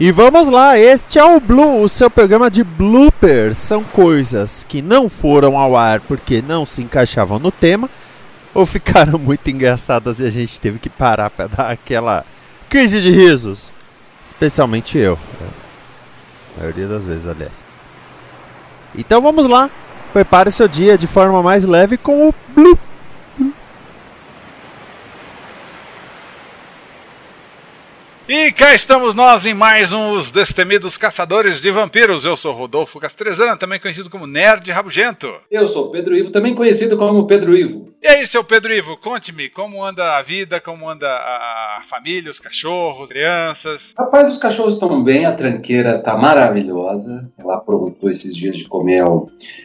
E vamos lá, este é o Blue, o seu programa de bloopers. São coisas que não foram ao ar porque não se encaixavam no tema ou ficaram muito engraçadas e a gente teve que parar para dar aquela crise de risos. Especialmente eu. A maioria das vezes, aliás. Então vamos lá. Prepare seu dia de forma mais leve com o Blue. E cá estamos nós em mais um Os Destemidos Caçadores de Vampiros. Eu sou Rodolfo Castrezana, também conhecido como Nerd Rabugento. Eu sou Pedro Ivo, também conhecido como Pedro Ivo. E aí, seu Pedro Ivo, conte-me como anda a vida, como anda a família, os cachorros, crianças. Rapaz, os cachorros estão bem, a tranqueira tá maravilhosa. Ela aprontou esses dias de comer.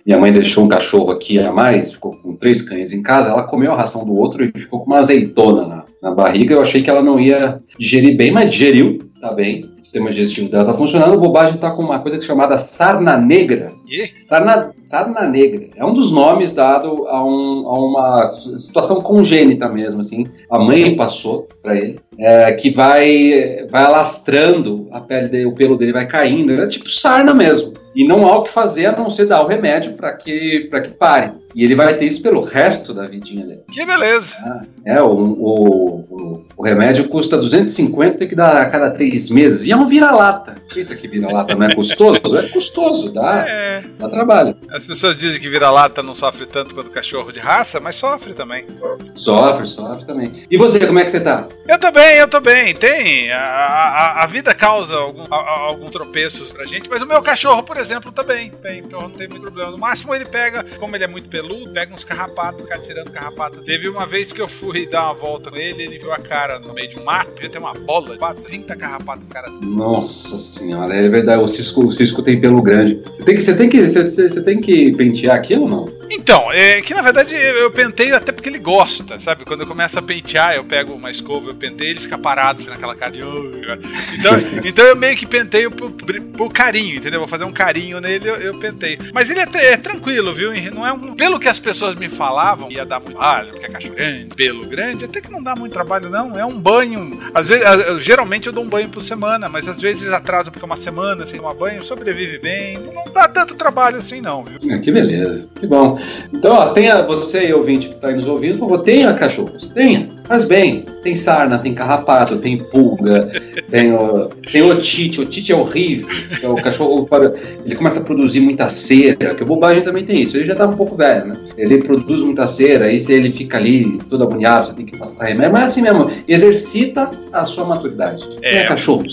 Minha mãe deixou um cachorro aqui a mais, ficou com três cães em casa. Ela comeu a ração do outro e ficou com uma azeitona na, na barriga. Eu achei que ela não ia digerir bem, mas digeriu, tá bem. O sistema digestivo dela tá funcionando. O bobagem tá com uma coisa chamada sarna negra. E? Sarna, sarna negra. É um dos nomes dado a, um, a uma situação congênita mesmo, assim. A mãe passou para ele. É, que vai, vai alastrando a pele dele, o pelo dele vai caindo. É tipo sarna mesmo. E não há o que fazer a não ser dar o remédio para que, que pare. E ele vai ter isso pelo resto da vidinha dele. Que beleza! Ah, é, o, o, o, o, remédio custa 250 que dá a cada três meses. E é um vira-lata. Pensa que vira-lata não é custoso? É custoso, dá, é. Dá trabalho. As pessoas dizem que vira-lata não sofre tanto quanto cachorro de raça, mas sofre também. Sofre, sofre também. E você, como é que você tá? Eu tô bem, eu tô bem. Tem. A, a, a vida causa algum, a, algum tropeços pra gente, mas o meu cachorro, por exemplo, tá bem. Bem, então não tem muito problema. No máximo ele pega, como ele é muito peludo, pega uns carrapatos, fica tirando carrapato. Teve uma vez que eu fui dar uma volta com ele, ele viu a cara no meio de um mato, devia ter uma bola de 30 carrapatos cara. Nossa senhora, é verdade, o cisco, o cisco tem pelo grande. Você tem que, você tem que, você, você tem que pentear aquilo ou não? Então, é que na verdade eu penteio até porque ele gosta, sabe? Quando eu começo a pentear, eu pego uma escova, eu penteio, ele fica parado naquela cara de. Então, então eu meio que penteio por, por carinho, entendeu? Vou fazer um carinho nele, eu, eu penteio. Mas ele é, é tranquilo, viu? Não é um, pelo que as pessoas me falavam, ia dar muito trabalho, porque é cachorro grande, pelo grande, até que não dá muito trabalho, não. É um banho. Às vezes, geralmente eu dou um banho por semana, mas às vezes atraso porque é uma semana sem tomar banho, sobrevive bem. Não dá tanto trabalho assim, não, viu? É, que beleza, que bom. Então, ó, tenha você, ouvinte que está aí nos ouvindo, por favor, tenha cachorros, tenha. Faz bem. Tem sarna, tem carrapato, tem pulga, tem, o, tem otite. Otite é horrível. É o cachorro ele começa a produzir muita cera, que o bobagem também tem isso. Ele já tá um pouco velho, né? Ele produz muita cera, aí se ele fica ali todo agoniado, você tem que passar remédio. Mas é assim mesmo, exercita a sua maturidade. É, é, cachorro.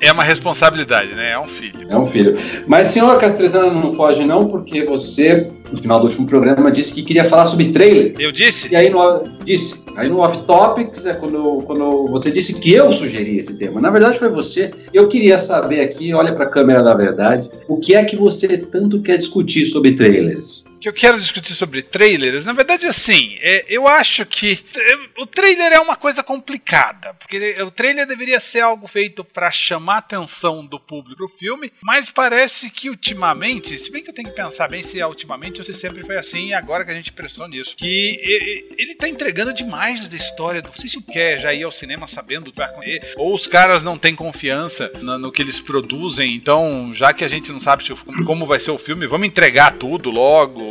é uma responsabilidade, né? É um filho. É um filho. Mas, senhor Castrezana, não foge não, porque você, no final do último programa, disse que queria falar sobre trailer. Eu disse? E aí, no, disse. Aí no off topics é quando, quando você disse que eu sugeri esse tema. Na verdade foi você. Eu queria saber aqui, olha para a câmera da verdade, o que é que você tanto quer discutir sobre trailers? Que eu quero discutir sobre trailers, na verdade, assim, é, eu acho que é, o trailer é uma coisa complicada, porque o trailer deveria ser algo feito para chamar a atenção do público pro filme, mas parece que ultimamente, se bem que eu tenho que pensar bem se é ultimamente ou se sempre foi assim, e agora que a gente prestou nisso, que ele tá entregando demais da história, não sei se o quer já ir ao cinema sabendo o que vai acontecer, ou os caras não têm confiança no, no que eles produzem, então, já que a gente não sabe se, como vai ser o filme, vamos entregar tudo logo,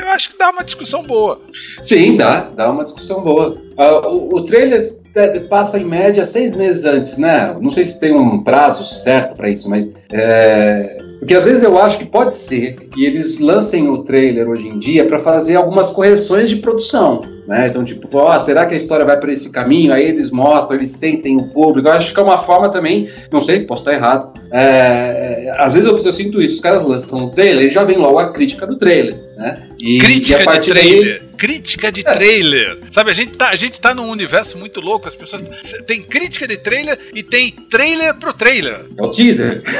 eu acho que dá uma discussão boa. Sim, dá, dá uma discussão boa. Uh, o, o, trailer passa em média seis meses antes, né? Não sei se tem um prazo certo para isso, mas é, porque às vezes eu acho que pode ser que eles lancem o trailer hoje em dia para fazer algumas correções de produção. Né? Então, tipo, ó, será que a história vai para esse caminho? Aí eles mostram, eles sentem o público. Eu acho que é uma forma também, não sei, posso estar errado. É, às vezes eu, eu, sinto isso, os caras lançam o trailer e já vem logo a crítica do trailer. Né? E, crítica e a de trailer. Daí, crítica de trailer. Sabe, a gente, tá, a gente tá num universo muito louco. As pessoas. Tem crítica de trailer e tem trailer pro trailer. É o teaser.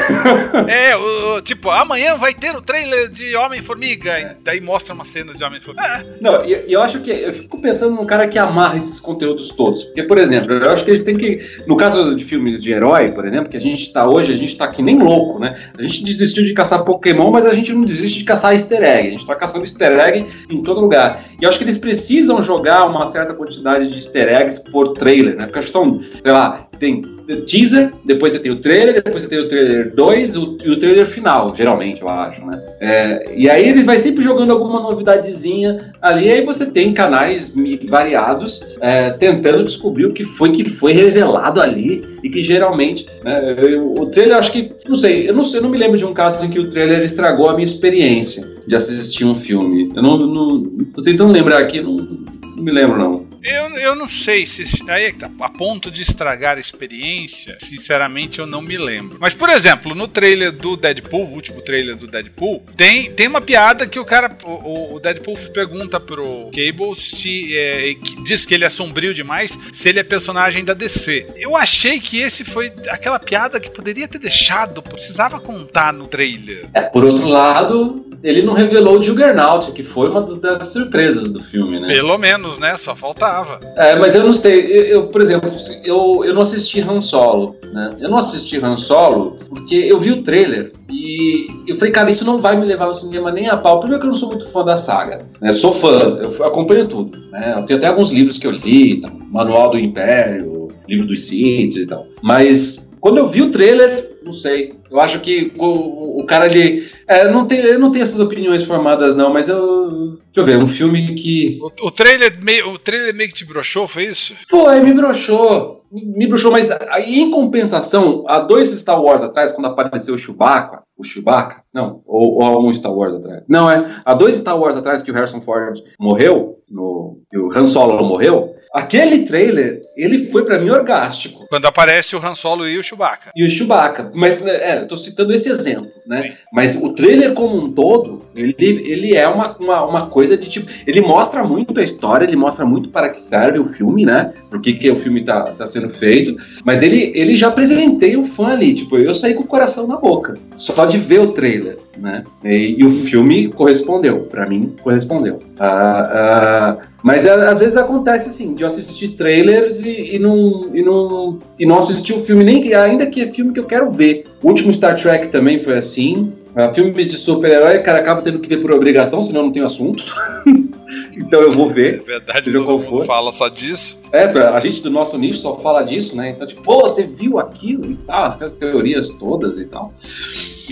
É, o, o- tipo, amanhã vai ter o trailer de Homem-Formiga. E daí mostra uma cena de Homem-Formiga. Ah, Não, e e eu acho que. Eu fico pensando num cara que amarra esses conteúdos todos. Porque, por exemplo, eu acho que eles têm que. No caso de filmes de herói, por exemplo, que a gente tá hoje, a gente tá que nem louco, né? A gente desistiu de caçar Pokémon, mas a gente não desiste de caçar easter egg. A gente tá caçando easter egg em todo lugar. E eu acho que eles precisam jogar uma certa quantidade de easter eggs por trailer, né? Porque são, sei lá, tem teaser, depois você tem o trailer, depois você tem o trailer 2 o- e o trailer final, geralmente, eu acho, né? É, e aí ele vai sempre jogando alguma novidadezinha ali, aí você tem canais variados é, tentando descobrir o que foi que foi revelado ali e que geralmente né, eu- o trailer acho que não sei eu não sei eu não me lembro de um caso em que o trailer estragou a minha experiência de assistir um filme eu não, não tô tentando lembrar aqui não, não me lembro não Eu, eu não sei se. Aí é tá. A ponto de estragar a experiência, sinceramente eu não me lembro. Mas, por exemplo, no trailer do Deadpool, o último trailer do Deadpool, tem, tem uma piada que o cara. O, o Deadpool pergunta pro Cable se. é, que diz que ele é sombrio demais, se ele é personagem da DC. Eu achei que esse foi aquela piada que poderia ter deixado, precisava contar no trailer. É, por outro lado, ele não revelou o Juggernaut, que foi uma das, surpresas do filme, né? Pelo menos, né? Só faltava. É, mas eu não sei, eu, eu, por exemplo, eu, eu não assisti Han Solo, né? Eu não assisti Han Solo porque eu vi o trailer e eu falei, cara, isso não vai me levar ao cinema nem a pau. Primeiro que eu não sou muito fã da saga, né? Sou fã, eu acompanho tudo, né? Eu tenho até alguns livros que eu li, tá? Manual do Império, livro dos Sith e tal. Mas quando eu vi o trailer, não sei. Eu acho que o, o cara ele. É, não tem, eu não tenho essas opiniões formadas, não, mas eu. Deixa eu ver, um filme que. O, o trailer meio, o trailer meio que te broxou, foi isso? Foi, me broxou. Me me broxou, mas aí, em compensação, há dois Star Wars atrás, quando apareceu o Chewbacca, o Chewbacca, não, ou, ou há um Star Wars atrás. Não, é. Há dois Star Wars atrás que o Harrison Ford morreu, no, que o Han Solo morreu. Aquele trailer, ele foi pra mim orgástico. Quando aparece o Han Solo e o Chewbacca. E o Chewbacca. Mas, é, eu tô citando esse exemplo, né? Sim. Mas o trailer como um todo, ele, ele é uma, uma, uma coisa de tipo. Ele mostra muito a história, ele mostra muito para que serve o filme, né? Por que, que o filme tá, tá sendo feito. Mas ele, ele já apresentei o fã ali. Tipo, eu saí com o coração na boca. Só de ver o trailer, né? E, e o filme correspondeu. Pra mim, correspondeu. Ah, ah, mas às vezes acontece assim, de eu assistir trailers e, e não, e, não, e não assistir o filme, nem ainda que é filme que eu quero ver. O último Star Trek também foi assim. Ah, filmes de super-herói, cara, acaba tendo que ver por obrigação, senão não tem assunto. então eu vou É ver. verdade, Seja todo mundo for. fala só disso. É, a gente do nosso nicho só fala disso, né? Então, tipo, pô, você viu aquilo e tal, aquelas teorias todas e tal.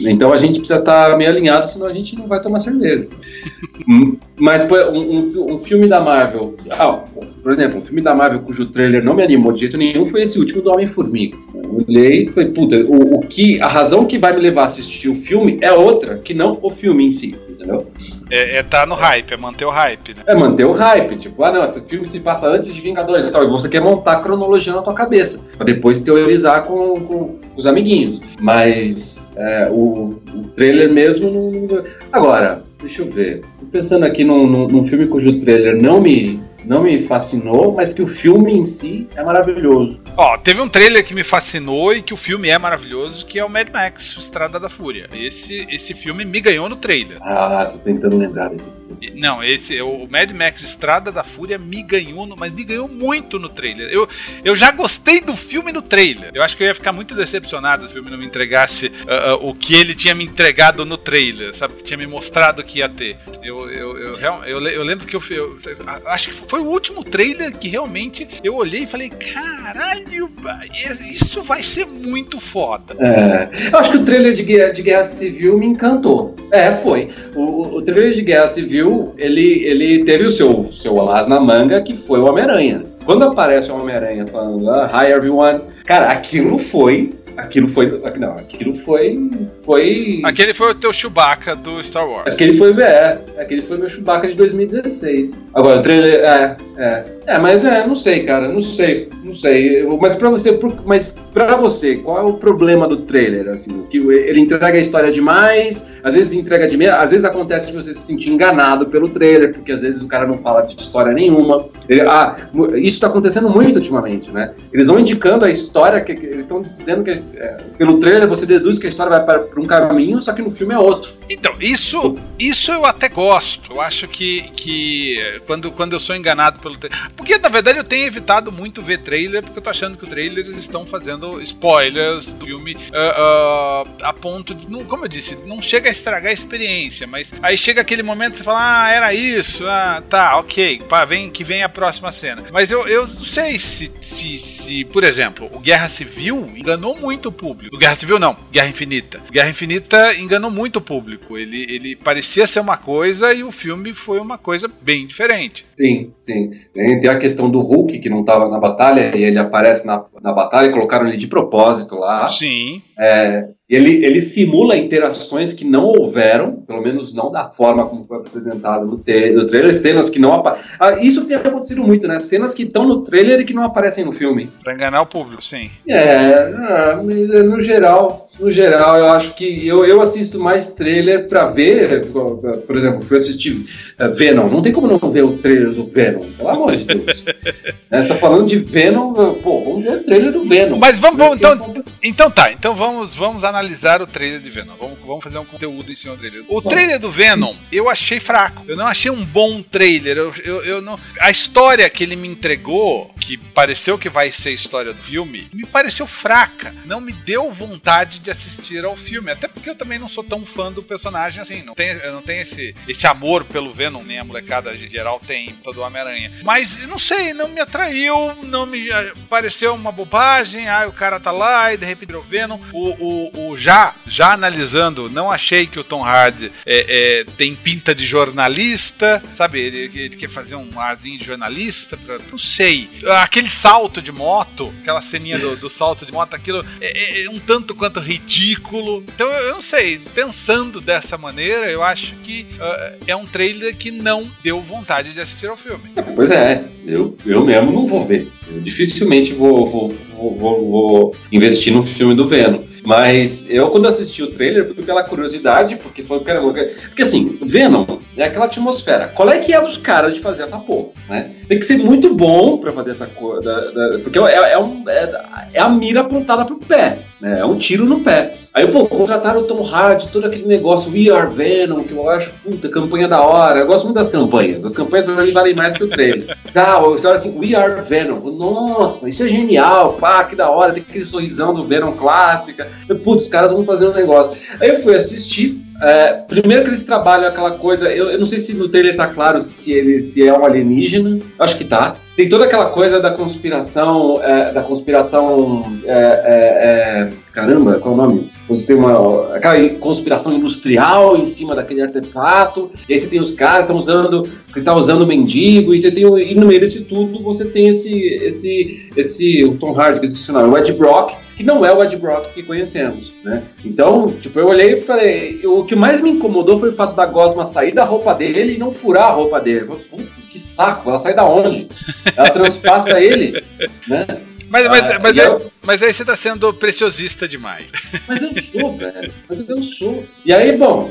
Então a gente precisa estar meio alinhado, senão a gente não vai tomar cerveja. Mas um, um fi- filme da Marvel, ah, por exemplo, um filme da Marvel cujo trailer não me animou de jeito nenhum foi esse último do Homem-Formiga. Eu olhei e falei, puta, o, o que, a razão que vai me levar a assistir o filme é outra, que não o filme em si, entendeu? É, é tá no hype, é manter o hype, né? É manter o hype, tipo, ah não, esse filme se passa antes de Vingadores e tal, e você quer montar a cronologia na tua cabeça, pra depois teorizar com, com os amiguinhos. Mas é, o, o trailer mesmo não. Agora, deixa eu ver. Tô pensando aqui num, num, num filme cujo trailer não me, não me fascinou, mas que o filme em si é maravilhoso. Ó, teve um trailer que me fascinou e que o filme é maravilhoso, que é o Mad Max, Estrada da Fúria. Esse, esse filme me ganhou no trailer. Ah, tô tentando lembrar desse. Desse. Não, esse o Mad Max Estrada da Fúria me ganhou, no- mas me ganhou muito no trailer. Eu, eu já gostei do filme no trailer. Eu acho que eu ia ficar muito decepcionado se o filme não me entregasse ah, ah, o que ele tinha me entregado no trailer, sabe? Tinha me mostrado que ia ter. Eu, eu, eu, eu, eu lembro que eu, eu- acho que foi o último trailer que realmente eu olhei e falei: caralho, isso vai ser muito foda. É, eu acho que o trailer de Guerra, de Guerra Civil me encantou. É, foi. O, o- trailer de Guerra Civil, ele, ele teve o seu, seu as na manga, que foi o Homem-Aranha. Quando aparece o Homem-Aranha falando, ah, hi everyone, cara, aquilo foi aquilo foi. Não, aquilo foi. foi... Aquele foi o teu Chewbacca do Star Wars. Aquele foi, é, aquele foi meu Chewbacca de 2016. Agora, o trailer. É, é. É, mas é, não sei, cara, não sei, não sei. Mas para você, mas para você, qual é o problema do trailer, assim? Que ele entrega a história demais, às vezes entrega de meia, às vezes acontece de você se sentir enganado pelo trailer, porque às vezes o cara não fala de história nenhuma. Ele, ah, isso tá acontecendo muito ultimamente, né? Eles vão indicando a história, que, que eles estão dizendo que é, pelo trailer você deduz que a história vai para um caminho, só que no filme é outro. Então, isso, isso eu até gosto. Eu acho que, que quando, quando eu sou enganado pelo trailer porque, na verdade, eu tenho evitado muito ver trailer, porque eu tô achando que os trailers estão fazendo spoilers do filme uh, uh, a ponto de. Não, como eu disse, não chega a estragar a experiência, mas aí chega aquele momento que você fala, ah, era isso, ah, tá, ok, pá, vem, que vem a próxima cena. Mas eu, eu não sei se, se, se, por exemplo, o Guerra Civil enganou muito o público. Guerra Civil não, Guerra Infinita. Guerra Infinita enganou muito o público. Ele, ele parecia ser uma coisa e o filme foi uma coisa bem diferente. Sim, sim. Tem a questão do Hulk, que não estava na batalha, e ele aparece na, na batalha, colocaram ele de propósito lá. Sim. É, ele, ele simula interações que não houveram, pelo menos não da forma como foi apresentado no, no trailer, cenas que não aparecem. Ah, isso tem acontecido muito, né? Cenas que estão no trailer e que não aparecem no filme. Pra enganar o público, sim. É, no geral, no geral, eu acho que eu, eu assisto mais trailer pra ver, por exemplo, eu assisti eh, Venom. Não tem como não ver o trailer do Venom, pelo amor de Deus. né, você tá falando de Venom, pô, vamos ver o trailer do Venom. Mas vamos, vamos então, então tá, então vamos, vamos analisar o trailer de Venom. Vamos, vamos fazer um conteúdo em cima do trailer. O trailer do Venom, eu achei fraco. Eu não achei um bom trailer. Eu, eu, eu não... A história que ele me entregou, que pareceu que vai ser a história do filme, me pareceu fraca. Não me deu vontade de assistir ao filme. Até porque eu também não sou tão fã do personagem assim. Não tem, não tem esse, esse amor pelo Venom, nem a molecada geral tem todo Homem-Aranha. Mas não sei, não me atraiu, não me eh, pareceu uma bobagem. Ah, o cara tá lá e de repente virou Venom. O, o, o já, já analisando, não achei que o Tom Hardy é, é, tem pinta de jornalista, sabe? Ele, ele, quer fazer um arzinho de jornalista, pra, não sei. Aquele salto de moto, aquela ceninha do, do salto de moto, aquilo é, é, um tanto quanto ridículo. Então eu não sei, pensando dessa maneira, eu acho que uh, é um trailer que não deu vontade de assistir ao filme. Pois é, eu, eu mesmo não vou ver. Eu dificilmente vou, vou, vou, vou investir no filme do Venom. Mas eu, quando assisti o trailer, fui pela curiosidade, porque foi. Porque assim, Venom é aquela atmosfera. Qual é que é dos caras de fazer essa porra? Né? Tem que ser muito bom pra fazer essa coisa. Porque é, é, um, é, é, a mira apontada pro pé. Né? É um tiro no pé. Aí, pô, contrataram o Tom Hardy, todo aquele negócio, We Are Venom, que eu acho, puta, campanha da hora. Eu gosto muito das campanhas. As campanhas pra mim valem mais que o trailer. Tá, você olha assim, We Are Venom. Nossa, isso é genial, pá, que da hora. Tem aquele sorrisão do Venom clássica. Putz, os caras vão fazer um negócio. Aí eu fui assistir, é, primeiro que eles trabalham aquela coisa, eu, eu, não sei se no trailer tá claro se ele se é um alienígena, acho que tá. Tem toda aquela coisa da conspiração, é, da conspiração, é, é, é caramba, qual é o nome? Você tem uma aquela conspiração industrial em cima daquele artefato, e aí você tem os caras que estão usando, que tá usando mendigo, e você tem e no meio desse tudo você tem esse esse esse o Tom Hardy que existe o Ed Brock, que não é o Ed Brock que conhecemos, né? Então, tipo, eu olhei e falei, o que mais me incomodou foi o fato da Gosma sair da roupa dele e não furar a roupa dele. Putz, que saco, ela sai da onde? Ela transpassa ele, né? Mas, mas, ah, mas, é, mas aí você tá sendo preciosista demais. Mas eu sou, velho. Mas eu sou. E aí, bom,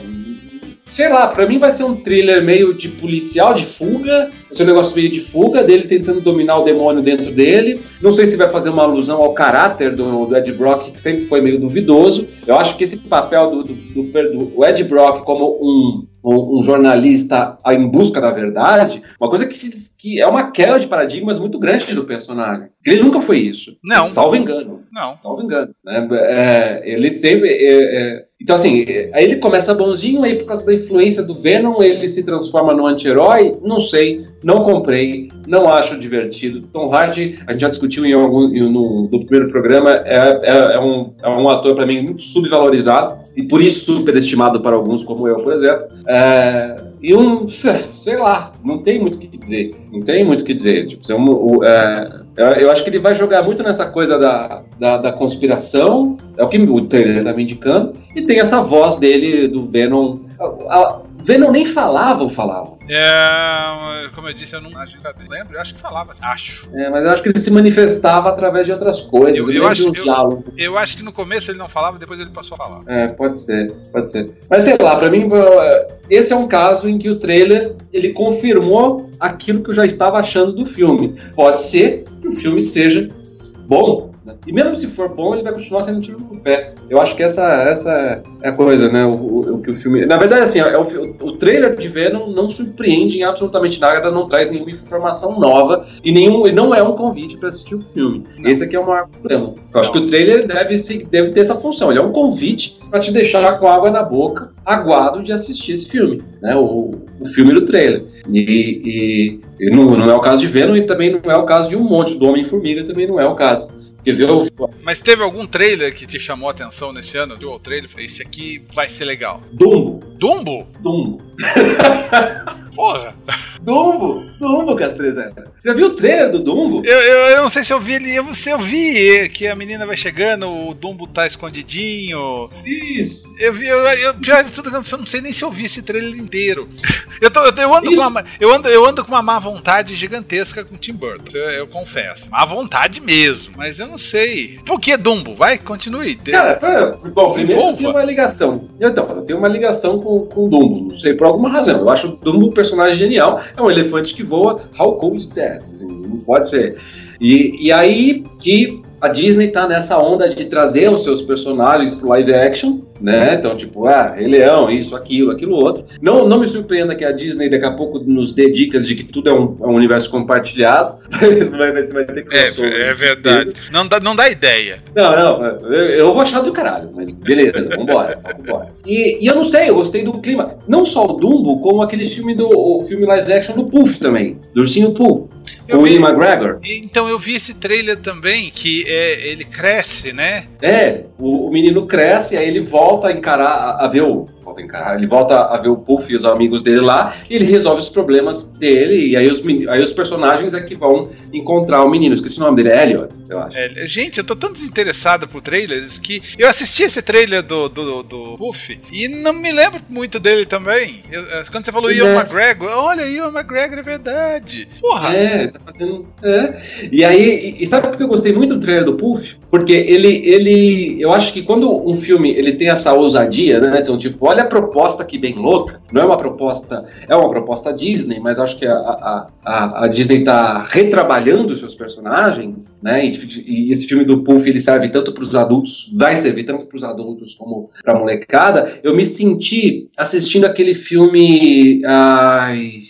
sei lá, para mim vai ser um thriller meio de policial, de fuga, vai ser um negócio meio de fuga, dele tentando dominar o demônio dentro dele. Não sei se vai fazer uma alusão ao caráter do, do Ed Brock, que sempre foi meio duvidoso. Eu acho que esse papel do, do, do, do Ed Brock como um um, jornalista em busca da verdade, uma coisa que, se, que é uma queda de paradigmas muito grande do personagem. Ele nunca foi isso. Não. Salvo engano. Não. Salvo engano. Né? É, ele sempre. É, é, então, assim, aí ele começa bonzinho, aí por causa da influência do Venom, ele se transforma no anti-herói. Não sei, não comprei, não acho divertido. Tom Hardy, a gente já discutiu em algum, no, no primeiro programa, é, é, é um, é um ator, para mim, muito subvalorizado e por isso superestimado para alguns, como eu, por exemplo. É, e um, sei lá, não tem muito o que dizer. Não tem muito o que dizer. Tipo, é um, é, eu acho que ele vai jogar muito nessa coisa da, da, da, conspiração, é o que o trailer tá me indicando, e tem essa voz dele, do Venom. A, a, Venom nem falava ou falava? É, como eu disse, eu não acho que lembro, eu acho que falava, acho. É, mas eu acho que ele se manifestava através de outras coisas. Eu, eu acho, eu, eu, acho que no começo ele não falava, depois ele passou a falar. É, pode ser, pode ser. Mas sei lá, pra mim, esse é um caso em que o trailer ele confirmou aquilo que eu já estava achando do filme. Pode ser que o filme seja bom, né? E mesmo se for bom, ele vai continuar sendo um tiro no pé. Eu acho que essa, essa é a coisa, né? O, o, o que o filme. Na verdade, assim, é o, o, trailer de Venom não surpreende em absolutamente nada, não traz nenhuma informação nova e nenhum, não é um convite para assistir o filme. Não. Esse aqui é o maior problema. Eu acho que o trailer deve, deve ter essa função. Ele é um convite para te deixar com água na boca, aguado de assistir esse filme, né? O, o filme do trailer. E, e, e não, não, é o caso de Venom e também não é o caso de um monte do Homem-Formiga, também não é o caso. Mas teve algum trailer que te chamou a atenção nesse ano? Viu o trailer? Esse aqui vai ser legal. Dumbo. Dumbo? Dumbo. Porra. Dumbo. Dumbo, Castrezana. Você já viu o trailer do Dumbo? Eu, eu, eu, não sei se eu vi ele. Eu, se eu vi que a menina vai chegando, o Dumbo tá escondidinho. Isso. Eu vi, eu, eu pior de tudo, eu não sei nem se eu vi esse trailer inteiro. Eu, tô, eu, ando, com uma, eu, ando, eu ando com uma má vontade gigantesca com o Tim Burton, eu, confesso. Má vontade mesmo, mas eu não sei. Por que Dumbo? Vai, continue. Cara, bom, primeiro eu tenho uma ligação. Então, eu tenho uma ligação com, com o Dumbo, não sei, por alguma razão. Eu acho o Dumbo um personagem genial. É um elefante que voa. How cool is that? Assim, não pode ser. E, e aí que a Disney tá nessa onda de trazer os seus personagens pro live action, né? Então, tipo, ah, Rei Leão, isso, aquilo, aquilo outro. Não, não me surpreenda que a Disney daqui a pouco nos dê dicas de que tudo é um, é um universo compartilhado. você vai ter que É, é verdade. Não dá, não dá ideia. Não, não, eu, eu vou achar do caralho, mas beleza, vambora, vambora. E, e eu não sei, eu gostei do clima. Não só o Dumbo, como aquele filme do o filme live action do Puff também, do Ursinho Pooh. com o Ian McGregor. Então eu vi esse trailer também, que é, ele cresce, né? É, o, o menino cresce, aí ele volta volta a encarar, a, a ver o volta a encarar, ele volta a ver o Puff e os amigos dele lá, e ele resolve os problemas dele, e aí os, aí os personagens é que vão encontrar o menino. Esqueci o nome dele, é Elliot, eu acho. É, gente, eu tô tão desinteressado por trailers que eu assisti esse trailer do, do, do Puff e não me lembro muito dele também. Eu, é, quando você falou Ian é. McGregor, olha, Ian McGregor é verdade. Porra! É, tá fazendo. É. E aí, e, e sabe por que eu gostei muito do trailer do Puff? Porque ele, ele. Eu acho que quando um filme ele tem essa ousadia, né? Então, tipo, olha a proposta aqui bem louca. Não é uma proposta, é uma proposta Disney, mas acho que a, a, a, a Disney está retrabalhando os seus personagens, né? E, e, esse filme do Puff ele serve tanto para os adultos, vai servir tanto para os adultos como para molecada. Eu me senti assistindo aquele filme. Ai,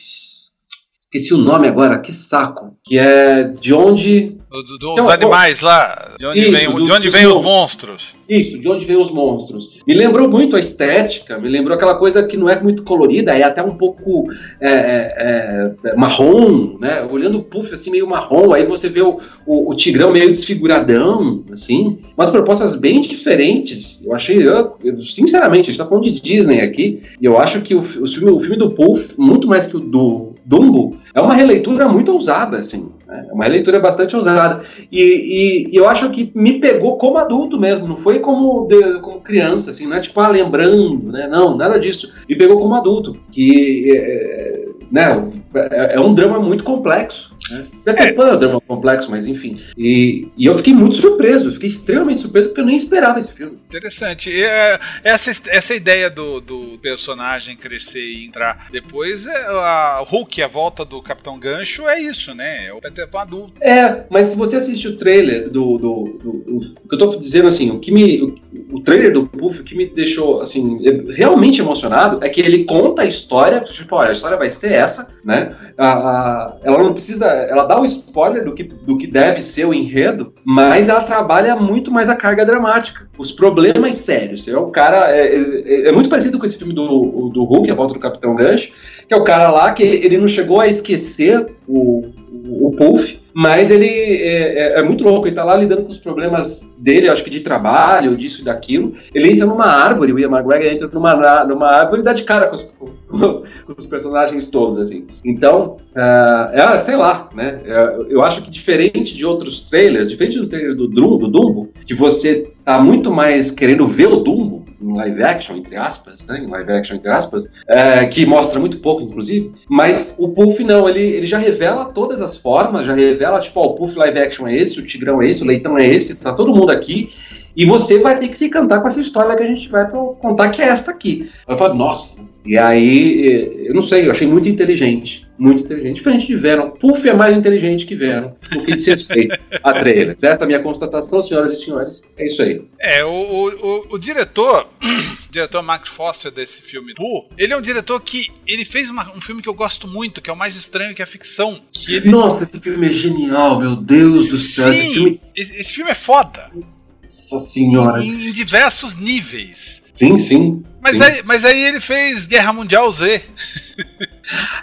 esqueci o nome agora, que saco. Que é de onde do, do, dos animais lá. De onde isso, vem, do, de onde vem os monstros. Isso, de onde vem os monstros. Me lembrou muito a estética, me lembrou aquela coisa que não é muito colorida, é até um pouco é, é, é, marrom, né? Olhando o puff assim, meio marrom, aí você vê o, o, o, tigrão meio desfiguradão, assim. Umas propostas bem diferentes. Eu achei, eu, eu, sinceramente, a gente tá falando de Disney aqui, e eu acho que o, o, filme, o filme do Puff, muito mais que o do Dumbo, é uma releitura muito ousada, assim. Né? É uma releitura bastante ousada. E, e, e, eu acho que me pegou como adulto mesmo, não foi como, de, como criança, assim, não é tipo, ah, lembrando, né? Não, nada disso. Me pegou como adulto. Que, é, né, é, é um drama muito complexo. Né? Peter Pan é um drama complexo, mas enfim. E, e eu fiquei muito surpreso, fiquei extremamente surpreso porque eu nem esperava esse filme. Interessante. E, é, essa, essa ideia do, do personagem crescer e entrar depois, é, a Hulk, a volta do Capitão Gancho, é isso, né? É o Peter Pan adulto. É, mas se você assiste o trailer do. do, do, do o que eu tô dizendo assim, o que me. O, o trailer do Puff, o que me deixou assim, realmente emocionado é que ele conta a história, tipo, olha, a história vai ser essa, né? A, a, ela não precisa ela dá o spoiler do que, do que deve ser o enredo, mas ela trabalha muito mais a carga dramática, os problemas sérios. É o cara. É, é, é muito parecido com esse filme do, do Hulk, A Volta do Capitão Gancho, que é o cara lá que ele não chegou a esquecer o, o Puff, mas ele é, é, é, muito louco, ele tá lá lidando com os problemas dele, acho que de trabalho, disso e daquilo. Ele entra numa árvore, o Ian McGregor entra numa, numa árvore e dá de cara com os, com os personagens todos, assim. Então, uh, é, sei lá, né? É, eu acho que diferente de outros trailers, diferente do trailer do, do Dumbo, que você tá muito mais querendo ver o Dumbo, em live action, entre aspas, né? Em live action, entre aspas, é, que mostra muito pouco, inclusive. Mas o Puff não, ele, ele já revela todas as formas, já revela, tipo, ó, o Puff live action é esse, o Tigrão é esse, o Leitão é esse, tá todo mundo aqui. E você vai ter que se cantar com essa história que a gente vai contar, que é esta aqui. Eu falo, nossa. E aí, eu não sei, eu achei muito inteligente. Muito inteligente. Diferente de Venom. Puff é mais inteligente que Venom. O que diz respeito a trailers. Essa é a minha constatação, senhoras e senhores. É isso aí. É, o, o, o diretor, o diretor Mark Foster desse filme, Pooh, ele é um diretor que ele fez uma, um filme que eu gosto muito, que é o mais estranho que é a ficção. Que ele... Nossa, esse filme é genial, meu Deus do céu. Sim, esse filme, esse filme é foda. Nossa senhora. Em, em diversos níveis. Sim, sim. Mas, sim. Aí, mas aí ele fez Guerra Mundial Z.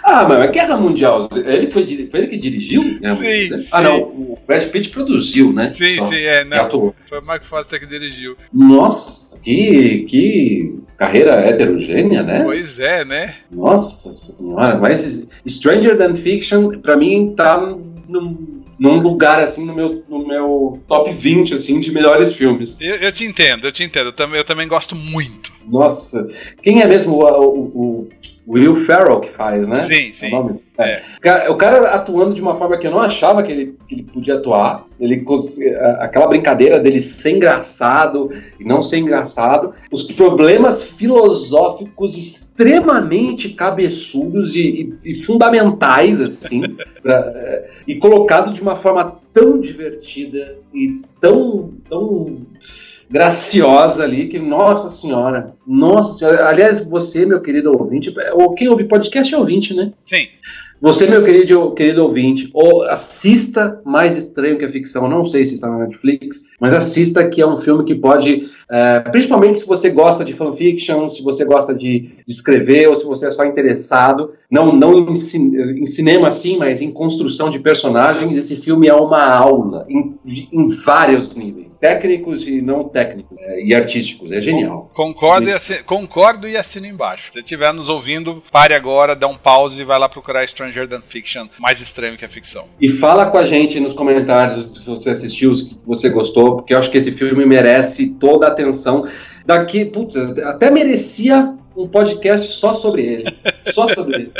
ah, mas Guerra Mundial Z, ele foi, foi ele que dirigiu? Né? Sim, sim. Ah, não, o Brad Pitt produziu, né? Sim, Só, sim, é. Não, foi o Mark Foster que dirigiu. Nossa, que, que carreira heterogênea, né? Pois é, né? Nossa senhora, mas Stranger Than Fiction, pra mim, tá num num lugar assim no meu, no meu top 20 assim de melhores filmes. Eu, eu te entendo, eu te entendo. Eu também, eu também gosto muito. Nossa, quem é mesmo o, o, o Will Ferrell que faz, né? Sim, sim. É é. o cara atuando de uma forma que eu não achava que ele, que ele podia atuar. Ele aquela brincadeira dele ser engraçado e não ser engraçado. Os problemas filosóficos extremamente cabeçudos e, e, e fundamentais, assim, pra, é, e colocado de uma forma tão divertida e tão, tão graciosa ali, que, nossa senhora, nossa senhora. Aliás, você, meu querido ouvinte, ou quem ouve podcast é ouvinte, né? Sim. Você, meu querido, querido ouvinte, ou assista Mais Estranho que a Ficção, não sei se está na Netflix, mas assista que é um filme que pode, é, principalmente se você gosta de fanfiction, se você gosta de, de escrever, ou se você é só interessado, não, não em, em, cinema assim, mas em construção de personagens, esse filme é uma aula em, em vários níveis, técnicos e não técnicos, é, e artísticos, é genial. Concordo e, assino, concordo e assino embaixo. Se estiver nos ouvindo, pare agora, dá um pause e vai lá procurar Stranger Stranger Than Fiction mais estranho que a ficção. E fala com a gente nos comentários se você assistiu, se você gostou, porque eu acho que esse filme merece toda a atenção. Daqui, putz, até merecia um podcast só sobre ele. Só sobre ele.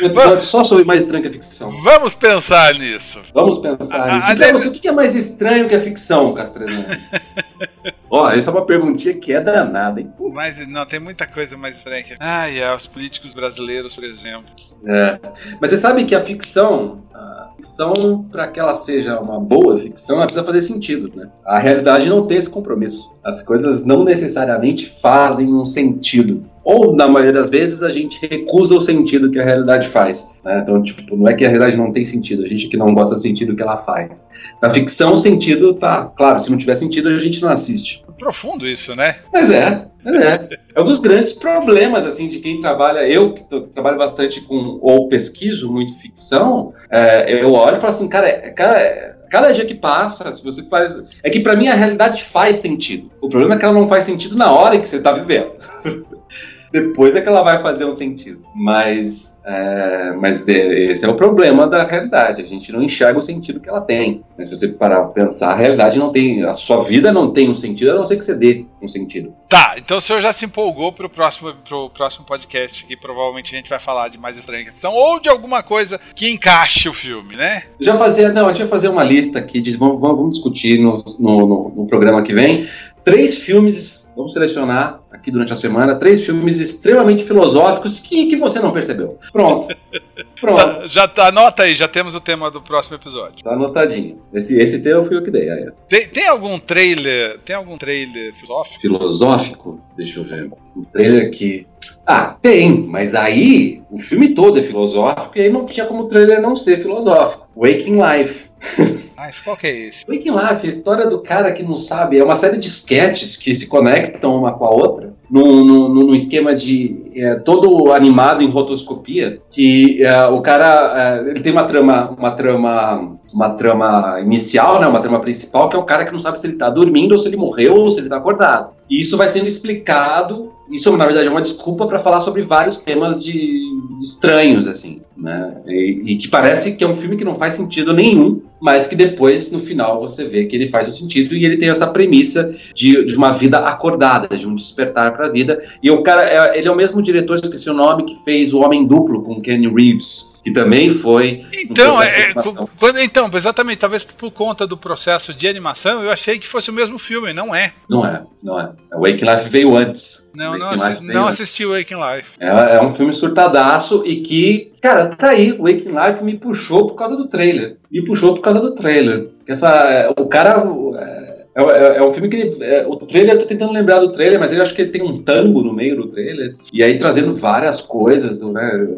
Um episódio só sobre mais estranho que a ficção. Vamos pensar nisso. Vamos pensar a, nisso. A, então, você, o que é mais estranho que a ficção, Castrezano? Ó, essa é uma perguntinha que é danada, hein? Mas não, tem muita coisa mais estranha que. Ai, é, os políticos brasileiros, por exemplo. É. Mas você sabe que a ficção, a ficção, para que ela seja uma boa ficção, ela precisa fazer sentido, né? A realidade não tem esse compromisso. As coisas não necessariamente fazem um sentido ou na maioria das vezes a gente recusa o sentido que a realidade faz. Né? Então, tipo, não é que a realidade não tem sentido, a gente que não gosta do sentido que ela faz. Na ficção, o sentido tá, claro, se não tiver sentido, a gente não assiste. Profundo isso, né? Mas é, é. É um dos grandes problemas, assim, de quem trabalha. Eu, que trabalho bastante com, ou pesquiso muito ficção, é, eu olho e falo assim, cara, é, cara cada dia que passa, se você faz. É que para mim a realidade faz sentido. O problema é que ela não faz sentido na hora em que você tá vivendo. Depois é que ela vai fazer um sentido. Mas, é, mas esse é o problema da realidade. A gente não enxerga o sentido que ela tem. Mas se você parar pra pensar, a realidade não tem. A sua vida não tem um sentido, a não ser que você dê um sentido. Tá, então o senhor já se empolgou pro próximo, pro próximo podcast, que provavelmente a gente vai falar de mais estranha ficção, ou de alguma coisa que encaixe o filme, né? Já fazia. Não, a gente vai fazer uma lista aqui de. Vamos, vamos discutir no, no, no, no programa que vem. Três filmes Vamos selecionar aqui durante a semana três filmes extremamente filosóficos que, que você não percebeu. Pronto. Pronto. Tá, já tá, anota aí, já temos o tema do próximo episódio. Tá anotadinho. Esse, esse tema fui eu que dei. Tem, tem algum trailer? Tem algum trailer filosófico? Filosófico? Deixa eu ver. Um trailer que. Ah, tem, mas aí o filme todo é filosófico e aí não tinha como o trailer não ser filosófico. Waking Life. qual que é esse? Waking Life, a história do cara que não sabe, é uma série de sketches que se conectam uma com a outra. num esquema de é, todo animado em rotoscopia, que é, o cara é, ele tem uma trama, uma trama uma trama inicial, né, uma trama principal, que é o cara que não sabe se ele está dormindo ou se ele morreu ou se ele está acordado. E isso vai sendo explicado, isso na verdade é uma desculpa para falar sobre vários temas de estranhos assim, né? E, e, que parece que é um filme que não faz sentido nenhum, mas que depois no final você vê que ele faz um sentido e ele tem essa premissa de, de uma vida acordada, de um despertar para a vida. E o cara, é, ele é o mesmo diretor, esqueci o nome, que fez O Homem Duplo com Kenny Reeves que também foi. Então, um é, quando, então, exatamente, talvez por conta do processo de animação, eu achei que fosse o mesmo filme, não é. Não é, não é. O Waking Life veio antes. Não, não, assi não assisti o Waking Life. É, é, um filme surtadaço e que, cara, tá aí, o Waking Life me puxou por causa do trailer. Me puxou por causa do trailer. Essa, o cara. É, é, é, é, um filme que ele, é, o trailer, eu tô tentando lembrar do trailer, mas eu acho que ele tem um tango no meio do trailer, e aí trazendo várias coisas. Do, né,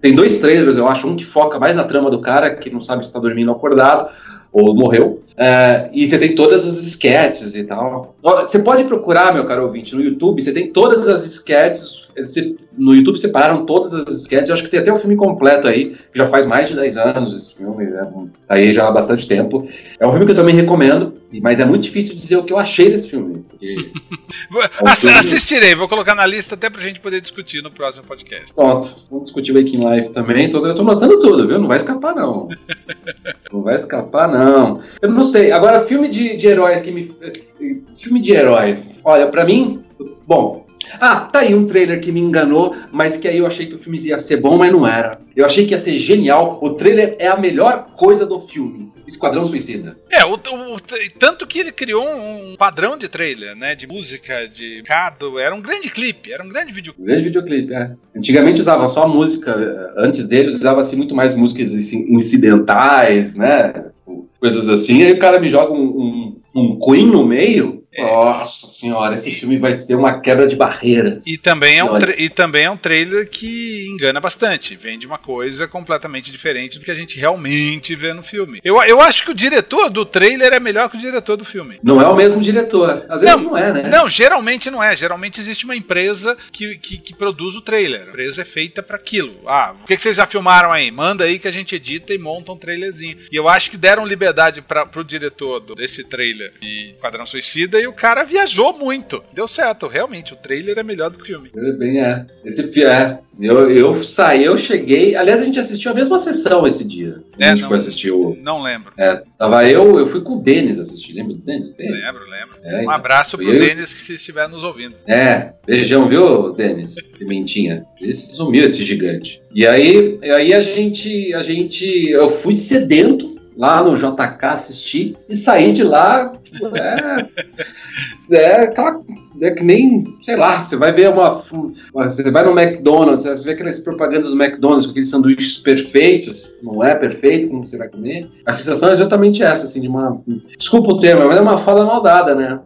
tem dois trailers, eu acho, um que foca mais na trama do cara, que não sabe se está dormindo ou acordado, ou morreu. É, e você tem todas as sketches e tal. Você pode procurar, meu caro ouvinte, no YouTube, você tem todas as sketches. Você, no YouTube separaram todas as sketches. Eu acho que tem até o um filme completo aí, que já faz mais de 10 anos esse filme, né, aí já há bastante tempo. É um filme que eu também recomendo. Mas é muito difícil dizer o que eu achei desse filme. é um filme... Assistirei, vou colocar na lista até pra gente poder discutir no próximo podcast. Pronto, vamos discutir Waking Life também. Eu tô notando tudo, viu? Não vai escapar, não. não vai escapar, não. Eu não sei. Agora, filme de, de herói que me. Filme de herói. Olha, pra mim. Bom, ah, tá aí um trailer que me enganou, mas que aí eu achei que o filme ia ser bom, mas não era. Eu achei que ia ser genial. O trailer é a melhor coisa do filme. Esquadrão Suicida. É, o, o, tanto que ele criou um padrão de trailer, né? De música, de cado. Era um grande clipe, era um grande videoclipe. Um grande videoclipe, é. Antigamente usava só música, antes dele usava-se muito mais músicas incidentais, né? Coisas assim. Aí o cara me joga um, um, um Queen no meio. É. Nossa senhora, esse filme vai ser uma quebra de barreiras. E também, é um e também é um trailer que engana bastante. Vende uma coisa completamente diferente do que a gente realmente vê no filme. Eu, eu acho que o diretor do trailer é melhor que o diretor do filme. Não é o mesmo diretor. Às vezes não, não é, né? Não, geralmente não é. Geralmente existe uma empresa que, que, que produz o trailer. A empresa é feita para aquilo. Ah, o que, que, vocês já filmaram aí? Manda aí que a gente edita e monta um trailerzinho. E eu acho que deram liberdade para pro diretor desse trailer de Quadrão Suicida e o cara viajou muito. Deu certo, realmente. O trailer é melhor do que o filme. É, bem, é. Esse é. Eu, eu saí, eu cheguei. Aliás, a gente assistiu a mesma sessão esse dia. É, a gente não, foi assistir o. Não lembro. É, tava eu, eu fui com o Denis assistir. Lembra do Denis? Lembro, lembro. É, um então. abraço pro eu... Denis que se estiver nos ouvindo. É, beijão, viu, Denis? Pimentinha. Esse sumiu, esse gigante. E aí, aí a gente. A gente. Eu fui sedento lá no JK assistir e saí de lá. É, é aquela é que nem, sei lá, você vai ver uma. Você vai no McDonald's, você vê aquelas propagandas do McDonald's com aqueles sanduíches perfeitos, não é perfeito como você vai comer. A sensação é exatamente essa, assim, de uma. Desculpa o termo, mas é uma fala maldada, né?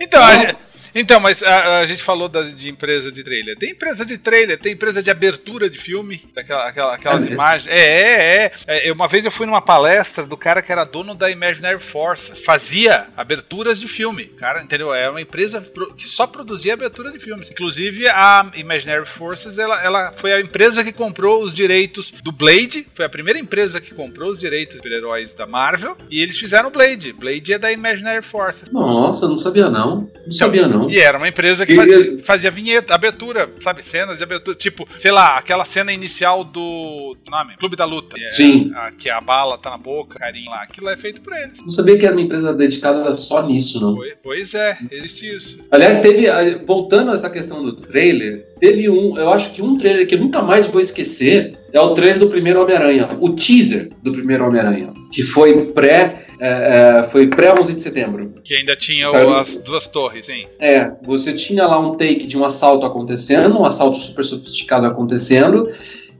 Então, a gente, então mas a, a, gente falou da, de empresa de trailer. Tem empresa de trailer, tem empresa de abertura de filme, aquela, aquela, aquelas é imagens. É, é, é, é. Uma vez eu fui numa palestra do cara que era dono da Imaginary Forces, fazia aberturas de filme. Cara, entendeu? É uma empresa que só produzia abertura de filmes. Inclusive, a Imaginary Forces ela, ela foi a empresa que comprou os direitos do Blade, foi a primeira empresa que comprou os direitos de heróis da Marvel, e eles fizeram o Blade. Blade é da Imaginary Forces. Nossa, não sabia não. Não sabia não. E era uma empresa que fazia, fazia vinheta, abertura, sabe? Cenas de abertura. Tipo, sei lá, aquela cena inicial do, do nome, Clube da Luta. É, Sim. A, que a bala tá na boca, carinho lá. Aquilo é feito por eles. Não sabia que era uma empresa dedicada só nisso, não. Pois, pois é, existe isso. Aliás, teve, voltando a essa questão do trailer, teve um, eu acho que um trailer que eu nunca mais vou esquecer é o trailer do primeiro Homem-Aranha, o teaser do primeiro Homem-Aranha, que foi pré é, é, foi pré 11 de setembro. Que ainda tinha o, as duas torres, hein? É, você tinha lá um take de um assalto acontecendo, um assalto super sofisticado acontecendo,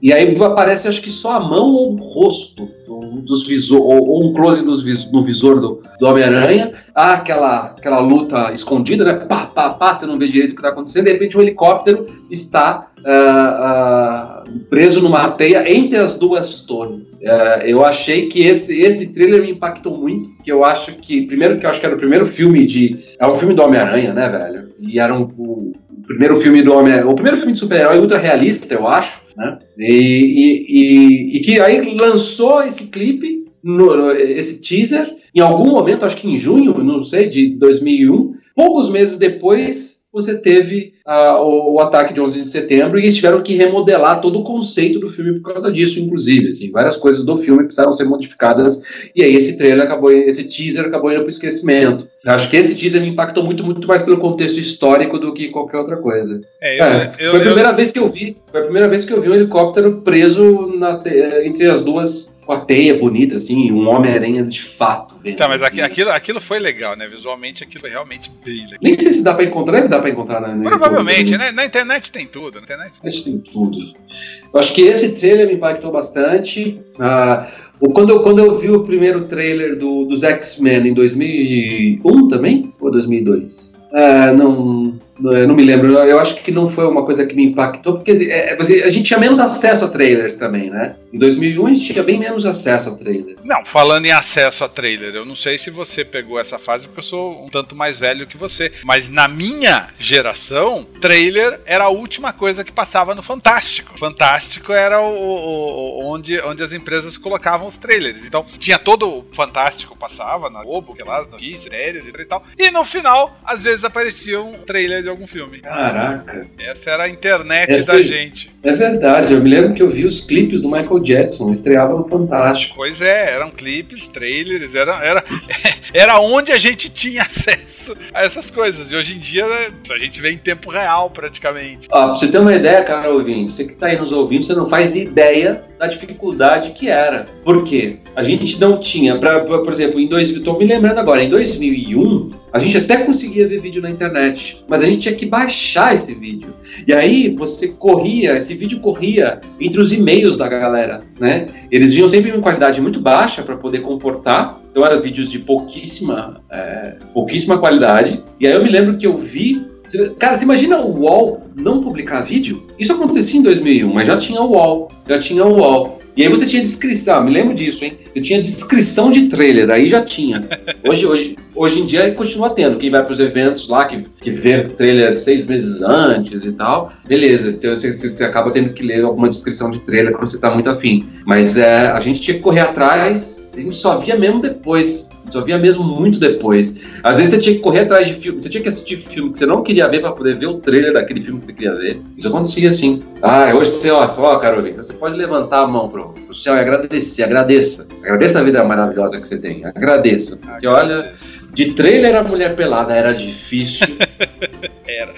e aí aparece acho que só a mão ou o rosto dos visor, ou, um close dos vis, no visor do, do Homem-Aranha. Há aquela, aquela luta escondida, né? Pá, pá, pá, você não vê direito o que está acontecendo. De repente, um helicóptero está uh, uh, preso numa teia entre as duas torres. Uh, eu achei que esse, esse trailer me impactou muito, que eu acho que, primeiro que eu acho que era o primeiro filme de... É um filme do Homem-Aranha, né, velho? E era um, um primeiro filme do Homem, o primeiro filme de super-herói ultra realista, eu acho, né? E, e, e, e que aí lançou esse clipe, no, esse teaser, em algum momento, acho que em junho, não sei, de 2001. Poucos meses depois, você teve o, o, ataque de 11 de setembro e eles tiveram que remodelar todo o conceito do filme por causa disso, inclusive. Assim, várias coisas do filme precisaram ser modificadas e aí esse trailer acabou, esse teaser acabou indo para o esquecimento. Acho que esse teaser me impactou muito, muito mais pelo contexto histórico do que qualquer outra coisa. É, eu, é, eu, foi a primeira eu... vez que eu vi, foi a primeira vez que eu vi um helicóptero preso na, entre as duas com a teia bonita, assim, um Homem-Aranha de fato. Vendo, tá, mas assim. aquilo, aquilo foi legal, né? Visualmente aquilo é realmente bem legal. Nem sei se dá pra encontrar, deve dar pra encontrar na, Provavelmente, né? Na internet tem tudo. Na internet, na internet tem tudo. Eu acho que esse trailer me impactou bastante. Ah, quando, eu, quando eu vi o primeiro trailer do, dos X-Men em 2001 também? Ou 2002? Ah, não não me lembro, eu acho que não foi uma coisa que me impactou, porque é, a gente tinha menos acesso a trailers também, né? Em 2001 a gente tinha bem menos acesso a trailers. Não, falando em acesso a trailer, eu não sei se você pegou essa fase, porque eu sou um tanto mais velho que você, mas na minha geração, trailer era a última coisa que passava no Fantástico. Fantástico era o, o, onde, onde as empresas colocavam os trailers. Então, tinha todo o Fantástico passava na Globo, que lá, as notícias, e tal. E no final, às vezes aparecia um trailer de algum filme. Caraca. Essa era a internet Essa, da gente. É verdade, eu me lembro que eu vi os clipes do Michael Jackson, estreava no Fantástico. Pois é, eram clipes, trailers, era, era, era onde a gente tinha acesso a essas coisas. E hoje em dia a gente vê em tempo real, praticamente. Ah, pra você ter uma ideia, cara ouvinte, você que tá aí nos ouvindo, você não faz ideia da dificuldade que era. Por quê? A gente não tinha, pra, pra por exemplo, em dois, tô me lembrando agora, em 2001, a gente até conseguia ver vídeo na internet, mas a gente tinha que baixar esse vídeo. E aí você corria, esse vídeo corria entre os e-mails da galera, né? Eles vinham sempre em qualidade muito baixa para poder comportar. Então eram vídeos de pouquíssima, é, pouquíssima qualidade. E aí eu me lembro que eu vi Cara, você imagina o UOL não publicar vídeo? Isso acontecia em 2001, mas já tinha o UOL. Já tinha o UOL. E aí você tinha descrição, me lembro disso, hein? Você tinha descrição de trailer, aí já tinha. Hoje, hoje, hoje em dia continua tendo. Quem vai para os eventos lá, que, que vê trailer seis meses antes e tal, beleza. Então você, você acaba tendo que ler alguma descrição de trailer quando você está muito afim. Mas é, a gente tinha que correr atrás, a gente só via mesmo depois. Só via mesmo muito depois. Às vezes você tinha que correr atrás de filme, você tinha que assistir filme que você não queria ver para poder ver o trailer daquele filme que você queria ver. Isso acontecia assim. Ah, hoje você, ó, só, Carolina, você pode levantar a mão pro, pro céu e agradecer, agradeça. Agradeça a vida maravilhosa que você tem. Agradeço. Porque olha, de trailer a mulher pelada era difícil. era.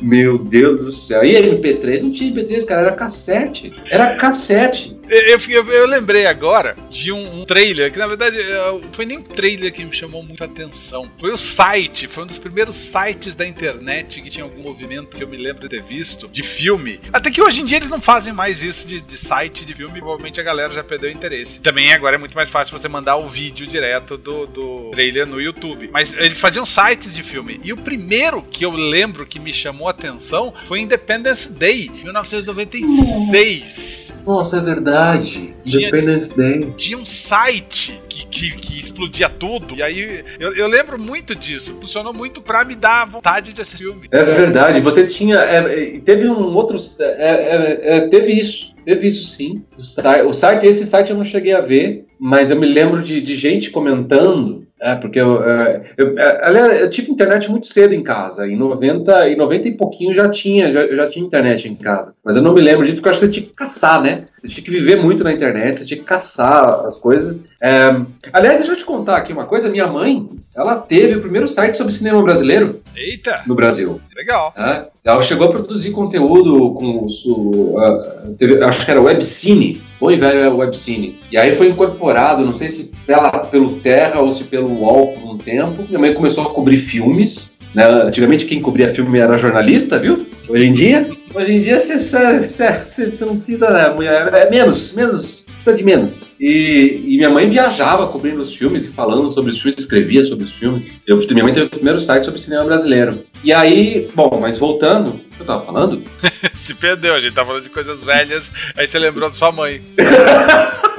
Meu Deus do céu. E MP3? Não tinha MP3, cara, era cassete. Era cassete. Eu, eu, eu, lembrei agora de um, um, trailer, que na verdade não foi nem um trailer que me chamou muita atenção. Foi o site, foi um dos primeiros sites da internet que tinha algum movimento que eu me lembro de ter visto, de filme. Até que hoje em dia eles não fazem mais isso de, de site de filme, provavelmente a galera já perdeu interesse. Também agora é muito mais fácil você mandar o vídeo direto do, do trailer no YouTube. Mas eles faziam sites de filme. E o primeiro que eu lembro que me chamou atenção foi Independence Day, 1996. Nossa, é verdade. Tinha, Independence Day. Tinha um site que, que, que, explodia tudo. E aí eu, eu, lembro muito disso. Funcionou muito pra me dar vontade de assistir filme. É verdade. Você tinha. É, teve um outro. É, é, é, teve isso. Teve isso sim. O site, o site, esse site eu não cheguei a ver, mas eu me lembro de, de gente comentando é, porque eu, é, eu, é, aliás, eu tive internet muito cedo em casa. Em 90, em 90 e pouquinho já tinha, já, já tinha internet em casa. Mas eu não me lembro disso porque eu acho que você tinha que caçar, né? Você tinha que viver muito na internet, você tinha que caçar as coisas. É, aliás, deixa eu te contar aqui uma coisa. Minha mãe, ela teve o primeiro site sobre cinema brasileiro. Eita! No Brasil. Legal. É, ela chegou a produzir conteúdo com o. Uh, teve, acho que era Webcine. Bom e velho Webcine. E aí foi incorporado, não sei se pela, pelo Terra ou se pelo UOL por um tempo. Minha mãe começou a cobrir filmes. Né? Antigamente quem cobria filme era jornalista, viu? Hoje em dia, hoje em dia você, você, você não precisa, né? é menos, menos, precisa de menos. E, e, minha mãe viajava cobrindo os filmes e falando sobre os filmes, escrevia sobre os filmes. Eu, minha mãe teve o primeiro site sobre cinema brasileiro. E aí, bom, mas voltando, o que eu tava falando? Se perdeu, a gente tava falando de coisas velhas, aí você lembrou da sua mãe.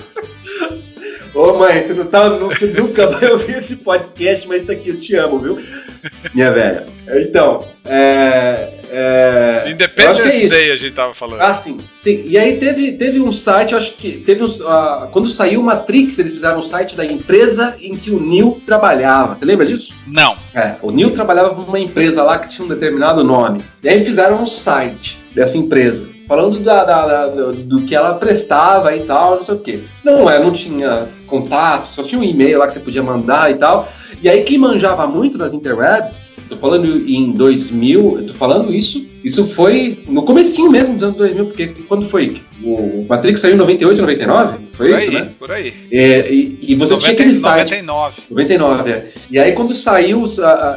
Ô mãe, você, não tá, não, você nunca vai ouvir esse podcast, mas tá aqui, eu te amo, viu? Minha velha. Então, é, é, Independence é. Day a gente tava falando. Ah, sim, sim. E aí teve, teve um site, eu acho que teve uns, ah, quando saiu Matrix, eles fizeram um site da empresa em que o Neo trabalhava. Você lembra disso? Não. É, o Neo trabalhava para uma empresa lá que tinha um determinado nome. E aí fizeram um site dessa empresa, falando da, da- da- do, do que ela prestava e tal, não sei o quê. Não, é, não tinha contato, só tinha um e-mail lá que você podia mandar e tal. E aí quem manjava muito das interwebs, tô falando em 2000, eu tô falando isso, isso foi no comecinho mesmo dos anos 2000, porque quando foi? O Matrix saiu em 98, 99? Foi Por isso, aí, né? por aí. É, e, e você tinha aquele site 99. 99, é. E aí quando saiu,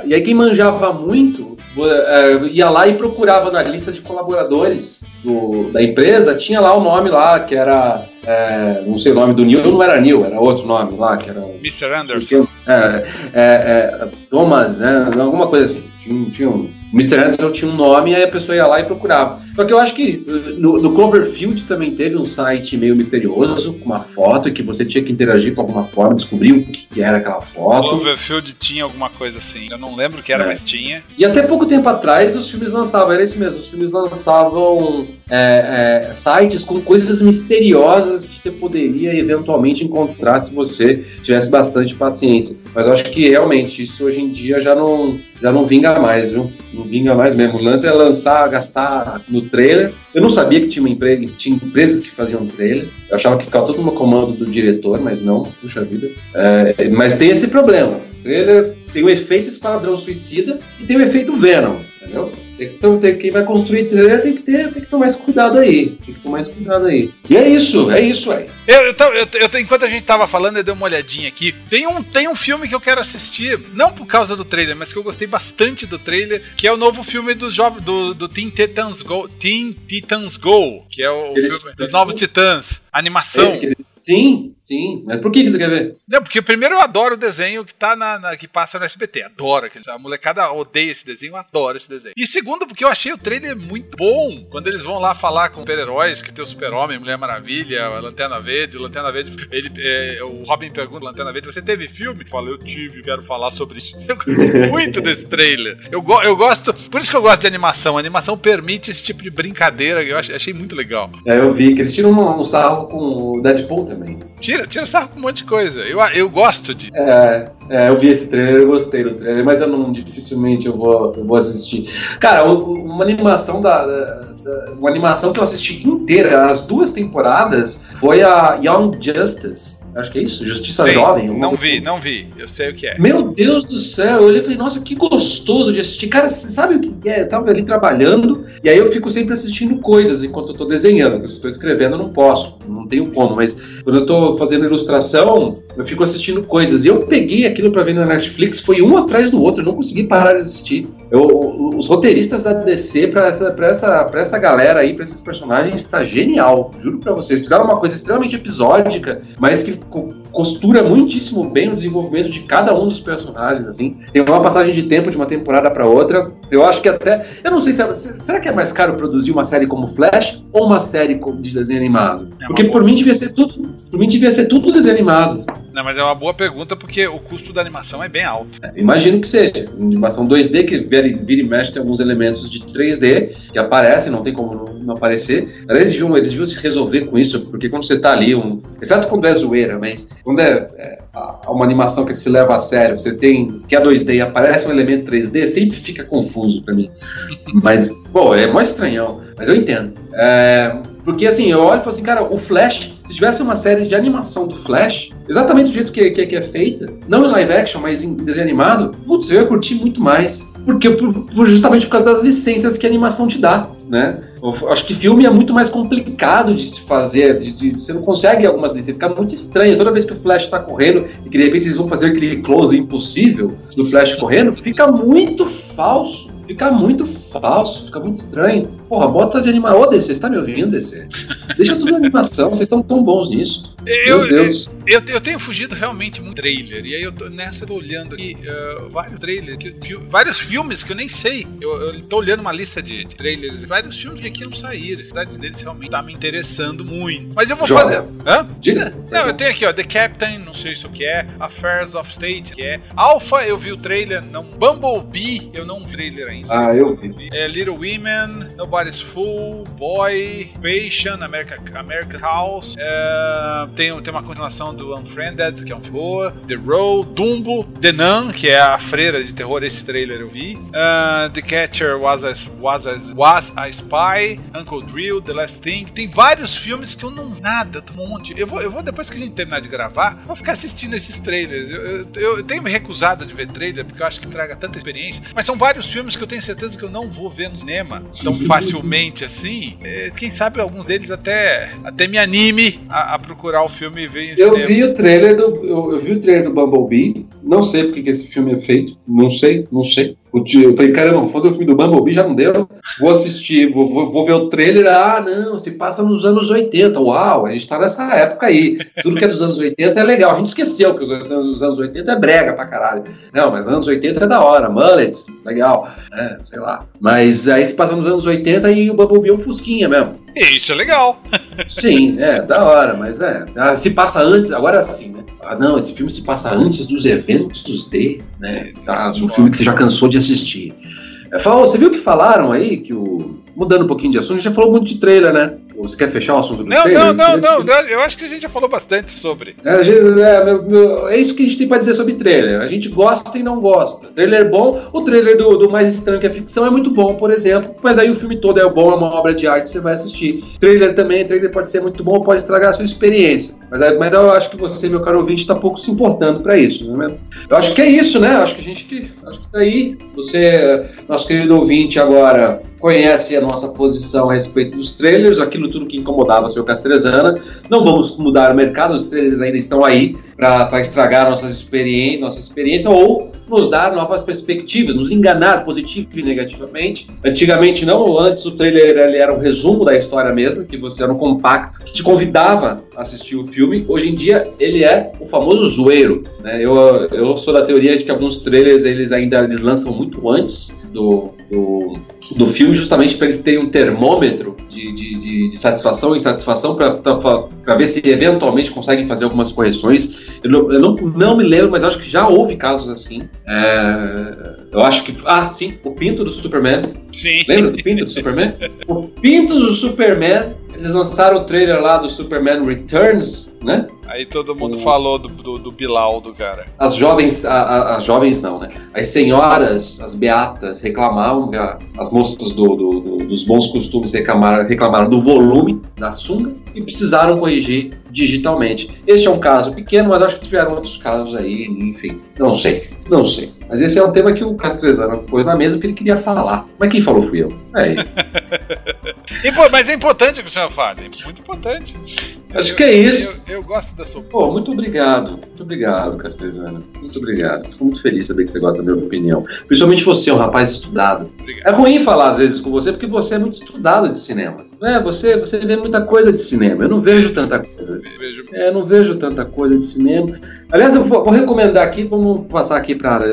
e aí quem manjava muito, é, ia lá e procurava na lista de colaboradores do- da empresa, tinha lá o nome lá, que era, é, não sei o nome do Neil, não era Neil, era outro nome lá, que era... Mr. Anderson. É, é, é, Thomas, né, alguma coisa assim. Tinha, tinha um, o Mr. Anderson tinha um nome e aí a pessoa ia lá e procurava. Só que eu acho que uh, no, no Cloverfield também teve um site meio misterioso, com uma foto, que você tinha que interagir com alguma forma, descobrir o que era aquela foto. Cloverfield tinha alguma coisa assim. Eu não lembro o que era, É. mas tinha. E até pouco tempo atrás os filmes lançavam, era isso mesmo, os filmes lançavam é, sites com coisas misteriosas que você poderia eventualmente encontrar se você tivesse bastante paciência. Mas eu acho que realmente isso hoje em dia já não, já não vinga mais, viu? Não vinga mais mesmo. O lance é lançar, gastar no trailer. Eu não sabia que tinha, empre... tinha empresas que faziam trailer. Eu achava que ficava tudo no comando do diretor, mas não, puxa vida. É, mas tem esse problema. O trailer tem o efeito Esquadrão Suicida e tem o efeito Venom, entendeu? Tem que, então, tem, quem vai construir trailer tem que, ter, tem que tomar mais cuidado aí. Tem que tomar mais cuidado aí. E é isso, é isso aí. Eu, eu, eu- eu- enquanto a gente tava falando, eu dei uma olhadinha aqui. Tem um, tem um filme que eu quero assistir, não por causa do trailer, mas que eu gostei bastante do trailer, que é o novo filme dos jovens do, do Teen Titans Go, Teen Titans Go, que é o Eles- filme dos Novos Titãs, animação. Que- Sim, sim. Mas por que que você quer ver? Não, porque primeiro eu adoro o desenho que tá na, na- que passa no SBT. Adoro aquele. A molecada odeia esse desenho, eu adoro esse desenho. E segundo, porque eu achei o trailer muito bom. Quando eles vão lá falar com super-heróis, que tem o Super-Homem, Mulher Maravilha, a Lanterna Verde, o Lanterna Verde, ele, é, o Robin pergunta Lanterna Verde, você teve filme? Fala, eu tive, quero falar sobre isso. Eu gostei muito desse trailer. Eu, go- eu gosto, por isso que eu gosto de animação. A animação permite esse tipo de brincadeira, eu ach- achei muito legal. É, eu vi que eles tiram um, um sarro com o Deadpool também. Tira, tira sarro com um monte de coisa. Eu, eu gosto de. É, é, eu vi esse trailer, eu gostei do trailer, mas eu não dificilmente eu vou, eu vou assistir. Cara, uma animação da- da- uma animação que eu assisti inteira, as duas temporadas, foi a Young Justice. Acho que é isso, Justiça Sei, Jovem. Não vi, não vi. Eu sei o que é. Meu Deus do céu, eu olhei e falei, nossa, que gostoso de assistir. Cara, você sabe o que é? Eu tava ali trabalhando, e aí eu fico sempre assistindo coisas enquanto eu tô desenhando. porque Se eu tô escrevendo, eu não posso, não tenho como. Mas quando eu tô fazendo ilustração, eu fico assistindo coisas. E eu peguei aquilo pra ver na Netflix, foi um atrás do outro, eu não consegui parar de assistir. Eu- os roteiristas da DC pra essa, pra, essa, pra essa galera aí, pra esses personagens, está genial. Juro pra vocês. Fizeram uma coisa extremamente episódica, mas que co- costura muitíssimo bem o desenvolvimento de cada um dos personagens, assim. Tem uma passagem de tempo de uma temporada pra outra. Eu acho que até. Eu não sei se. é- se- Será que é mais caro produzir uma série como Flash ou uma série como de desenho animado? É Porque por mim devia ser tudo. Por mim devia ser tudo desenho animado. Não, mas é uma boa pergunta porque o custo da animação é bem alto. É, Imagino que seja. Animação 2D que vira, vira e mexe tem alguns elementos de 3D que aparecem, não tem como não, aparecer. Eles deviam, eles deviam se resolver com isso, porque quando você tá ali, um, exceto quando é zoeira, mas quando é, é, uma animação que se leva a sério, você tem que é 2D e aparece um elemento 3D, sempre fica confuso pra mim. Mas, pô, é mó estranhão, mas eu entendo. É, porque assim, eu olho e falo assim, cara, o Flash, se tivesse uma série de animação do Flash, exatamente do jeito que, que, que é feita, não em live action, mas em desenho animado, putz, eu ia curtir muito mais. Porque por- por- justamente por causa das licenças que a animação te dá, né? Eu acho que filme é muito mais complicado de se fazer, de- de- você não consegue algumas licenças, fica muito estranho. Toda vez que o Flash tá correndo e que de repente eles vão fazer aquele close impossível do Flash correndo, fica muito falso. Fica muito falso, fica muito estranho. Porra, bota de animação. Ô, DC, você tá me ouvindo, DC? Deixa tudo em animação, vocês são tão bons nisso. Eu, Meu Deus. eu, eu tenho fugido realmente muito trailer. E aí eu tô, nessa eu tô olhando aqui uh, vários trailers, que- vários filmes que eu nem sei. Eu, eu tô olhando uma lista de, de trailers, vários filmes que aqui não saíram. A verdade deles realmente tá me interessando muito. Mas eu vou Joga. fazer. Hã? Diga. Não, eu tenho aqui, ó, The Captain, não sei se o que é, Affairs of State, que é. Alpha, eu vi o trailer, não. Bumblebee, eu não vi o trailer sequência. Ah, eu vi. É Little Women, Nobody's Fool, Boy, Patient, America, American House. É, tem, tem uma continuação do Unfriended, que é um terror. The Row, Dumbo, The Nun, que é a freira de terror. Esse trailer eu vi. Uh, The Catcher was a, was, a, was a Spy, Uncle Drill, The Last Thing. Tem vários filmes que eu não. Nada, um monte. Eu vou, eu vou, depois que a gente terminar de gravar, vou ficar assistindo esses trailers. Eu, eu, eu tenho me recusado de ver trailer, porque eu acho que traga tanta experiência. Mas são vários filmes que eu tenho certeza que eu não vou ver no cinema tão facilmente assim. É, quem sabe alguns deles até, até me anime a, a procurar o filme e ver em Eu cinema. vi o trailer do. Eu, eu vi o trailer do Bumblebee. Não sei porque que esse filme é feito. Não sei, não sei. Eu falei, caramba, vou fazer o filme do Bumblebee, já não deu. Vou assistir, vou, vou, vou ver o trailer. Ah, não, se passa nos anos 80. Uau, a gente tá nessa época aí. Tudo que é dos anos 80 é legal. A gente esqueceu que os anos, os anos 80 é brega pra caralho. Não, mas anos 80 é da hora. Mullets, legal. É, sei lá. Mas aí se passa nos anos 80 e o Bumblebee é um fusquinha mesmo. E Isso é legal. Sim, é, da hora, mas é. Ah, Se passa antes, agora sim, né? Ah, não, esse filme se passa antes dos eventos de, né? Tá, um filme que você já cansou de assistir. É, falou, você viu que falaram aí que o. Mudando um pouquinho de assunto, a gente já falou muito de trailer, né? Você quer fechar o assunto do Não, trailer? não, não, queria não. Eu acho que a gente já falou bastante sobre. é, é, é isso que a gente tem pra dizer sobre trailer. A gente gosta e não gosta. Trailer bom, o trailer do, do Mais Estranho que a Ficção é muito bom, por exemplo. Mas aí o filme todo é bom, é uma obra de arte, você vai assistir. Trailer também, trailer pode ser muito bom, pode estragar a sua experiência. Mas, mas eu acho que você, meu caro ouvinte, tá pouco se importando pra isso, não é mesmo? Eu acho que é isso, né? Eu acho que a gente. Acho que tá aí. Você, nosso querido ouvinte, agora conhece a nossa posição a respeito dos trailers, aquilo tudo que incomodava o senhor Castrezana. Não vamos mudar o mercado, os trailers ainda estão aí para estragar nossas experiência, nossa experiência ou nos dar novas perspectivas, nos enganar positivo e negativamente. Antigamente não, antes o trailer ele era um resumo da história mesmo, que você era um compacto que te convidava assistir o filme. Hoje em dia ele é o famoso zoeiro. Né? Eu, eu sou da teoria de que alguns trailers eles ainda eles lançam muito antes do, do, do filme, justamente para eles terem um termômetro de, de, de, de satisfação e insatisfação para ver se eventualmente conseguem fazer algumas correções. Eu, não, eu não, não me lembro, mas acho que já houve casos assim. É, eu acho que. Ah, sim, o pinto do Superman. Sim. Lembra do pinto do Superman? O pinto do Superman. Eles lançaram o trailer lá do Superman Returns, né? Aí todo mundo O- falou do, do, do Bilal do cara. As jovens, a- a- as jovens não, né? As senhoras, as beatas reclamavam, as moças do- do- do- dos bons costumes reclamaram, reclamaram do volume da sunga e precisaram corrigir digitalmente. Este é um caso pequeno, mas acho que tiveram outros casos aí, enfim. Não sei, não sei. Mas esse é um tema que o Castrezano pôs na mesa porque ele queria falar. Mas quem falou fui eu. É isso. E, pô, mas é importante o que o senhor fala, é muito importante. Acho que é isso. Eu, eu gosto da sua Pô, muito obrigado. Muito obrigado, Castrezano. Muito obrigado. Fico muito feliz de saber que você gosta da minha opinião. Principalmente você, um rapaz estudado. É Obrigado. ruim falar às vezes com você porque você é muito estudado de cinema. É, você, você vê muita coisa de cinema. Eu não vejo tanta coisa. Vejo. É, eu não vejo tanta coisa de cinema. Aliás, eu vou, vou recomendar aqui, vamos passar aqui para.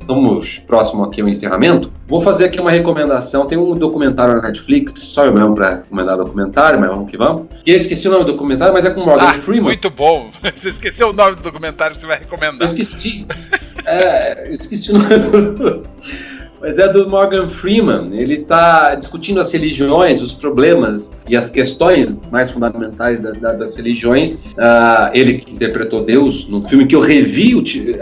Estamos próximo aqui ao encerramento. Vou fazer aqui uma recomendação. Tem um documentário na Netflix, só eu mesmo para recomendar documentário, mas vamos que vamos. E eu esqueci o nome do documentário, mas é com Morgan Ah, Freeman. muito bom. Você esqueceu o nome do documentário que você vai Eu recomendar. esqueci. É, eu esqueci o nome. Mas é do Morgan Freeman. Ele está discutindo as religiões, os problemas e as questões mais fundamentais da- da- das religiões. Ah, ele que interpretou Deus num filme que eu revi.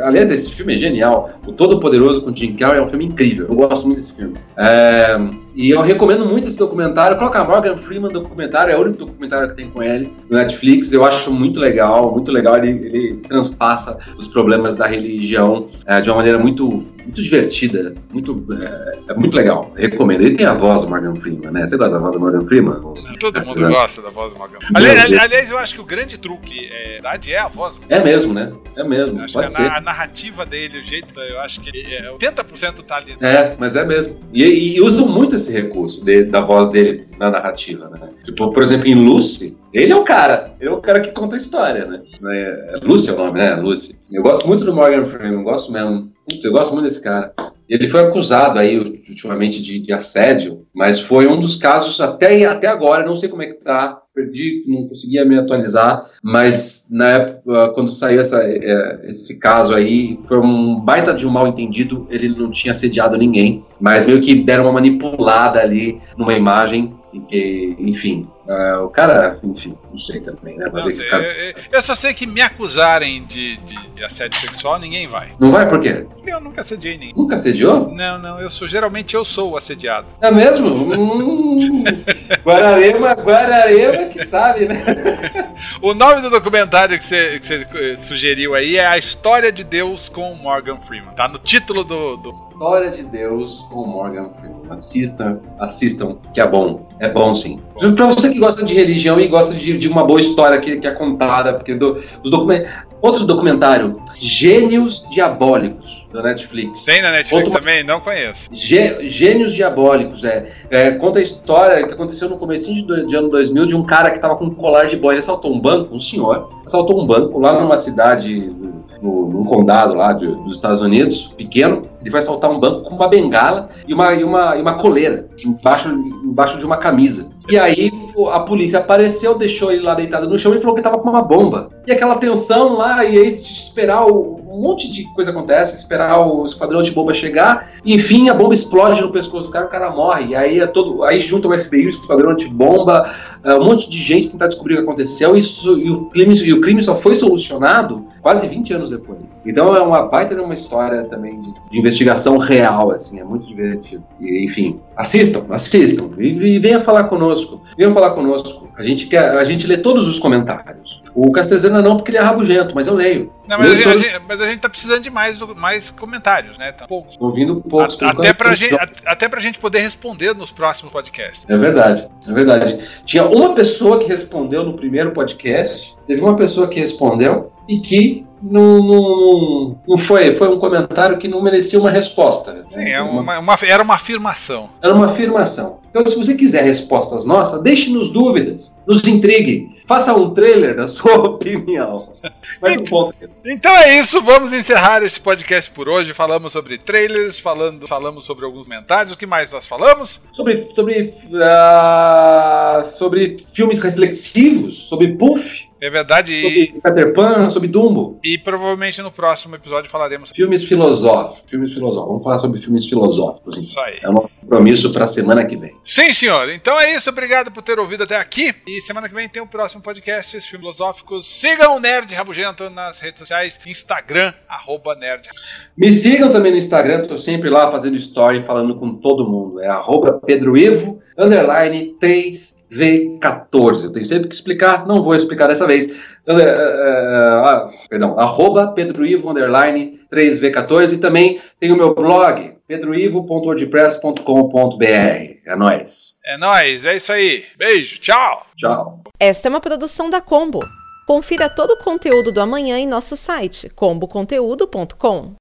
Aliás, esse filme é genial. O Todo-Poderoso com Jim Carrey é um filme incrível. Eu gosto muito desse filme. É, e eu recomendo muito esse documentário. Coloca Morgan Freeman documentário, é o único documentário que tem com ele no Netflix. Eu acho muito legal, muito legal. Ele, ele transpassa os problemas da religião é, de uma maneira muito, muito divertida, muito, é, é muito legal. Recomendo. Ele tem a voz do Morgan Freeman, né? Você gosta da voz do Morgan Freeman? Todo Essa mundo exato. gosta da voz do Morgan. Aliás, Deus. aliás, eu acho que o grande truque é, é a voz É mesmo, né? É mesmo. Acho Pode que ser. a, na- a narrativa dele, o jeito, eu acho que é, 80% tá ali. É, mas é mesmo. E, e usam muito esse recurso de- da voz dele na narrativa, né? Tipo, por exemplo, em Lucy, ele é o cara. Ele é o cara que conta a história, né? É, Lucy é o nome, né? Lucy. Eu gosto muito do Morgan Freeman, eu gosto mesmo. Putz, Eu gosto muito desse cara. Ele foi acusado aí ultimamente de, de, assédio, mas foi um dos casos até, até agora, não sei como é que tá, perdi, não conseguia me atualizar, mas na época, quando saiu essa, é, esse caso aí, foi um baita de um mal entendido, ele não tinha assediado ninguém, mas meio que deram uma manipulada ali numa imagem e, enfim, uh, o cara, enfim, não sei também, né? Não sei, cara... eu, eu, só sei que me acusarem de, de, de, assédio sexual, ninguém vai. Não vai por quê? Porque eu nunca assediei ninguém. Nunca assediou? Não, não, eu sou, geralmente eu sou o assediado. É mesmo? hum, Guararema, Guararema que sabe, né? o nome do documentário que você, que você sugeriu aí é A História de Deus com Morgan Freeman. Tá no título do. do... História de Deus com Morgan Freeman. Assistam, assistam, que é bom. É bom sim. Pra você que gosta de religião e gosta de, de uma boa história que, que é contada, porque do, os documentos. Outro documentário, Gênios Diabólicos, da Netflix. Tem na Netflix Outro... também? Não conheço. Gê... Gênios Diabólicos, é, é, Conta a história que aconteceu no começo de, de, ano 2000 de um cara que estava com um colar de boy. Ele assaltou um banco, um senhor, assaltou um banco lá numa cidade, no, num condado lá de, dos Estados Unidos, pequeno. Ele vai assaltar um banco com uma bengala e uma, e uma, e uma coleira embaixo, embaixo de uma camisa. E aí a polícia apareceu, deixou ele lá deitado no chão e falou que estava com uma bomba. E aquela tensão lá, e aí esperar um monte de coisa acontece, esperar o esquadrão de bomba chegar, e, enfim, a bomba explode no pescoço do cara, o cara morre. E aí é todo, aí junta o FBI, o esquadrão de bomba, é, um monte de gente tentar descobrir o que aconteceu, e, isso, e, o crime, e o crime só foi solucionado quase 20 anos depois. Então é uma baita de uma história também de, de investigação real, assim, é muito divertido. E, enfim, assistam, assistam, e, e venha falar conosco, venham falar conosco. A gente quer, a gente lê todos os comentários. O Castezana não, porque ele é rabugento, mas eu leio. Não, mas, a gente, a gente, mas, a gente, tá precisando de mais, mais comentários, né? Tá poucos. Ouvindo poucos. A, até, pra gente, até pra gente poder responder nos próximos podcasts. É verdade, é verdade. Tinha uma pessoa que respondeu no primeiro podcast, teve uma pessoa que respondeu e que não, não, não foi, foi um comentário que não merecia uma resposta. Sim, né? é uma, uma, era uma afirmação. Era uma afirmação. Então, se você quiser respostas nossas, deixe-nos dúvidas, nos intrigue, faça um trailer da sua opinião. Mais um ponto. Então é isso, vamos encerrar esse podcast por hoje. Falamos sobre trailers, falando, falamos sobre alguns comentários. O que mais nós falamos? Sobre, sobre, uh, sobre filmes reflexivos, sobre Puff. É verdade. Sobre Peter Pan, sobre Dumbo. E provavelmente no próximo episódio falaremos sobre filmes filosóficos. Filmes filosóficos. Vamos falar sobre filmes filosóficos. Isso aí. É um compromisso para a semana que vem. Sim, senhor. Então é isso. Obrigado por ter ouvido até aqui. E semana que vem tem o próximo podcast, Filmes Filosóficos. Sigam o Nerd Rabugento nas redes sociais, Instagram, arroba Nerd. Me sigam também no Instagram, estou sempre lá fazendo story, falando com todo mundo. É arroba Pedro Ivo underline 3V14. Eu tenho sempre que explicar, não vou explicar dessa vez. Uh, uh, uh, perdão, arroba Pedro Ivo, underline 3V14. E também tem o meu blog, pedroivo.wordpress.com.br. É nóis. É nóis, é isso aí. Beijo, tchau. Tchau. Esta é uma produção da Combo. Confira todo o conteúdo do amanhã em nosso site comboconteúdo.com.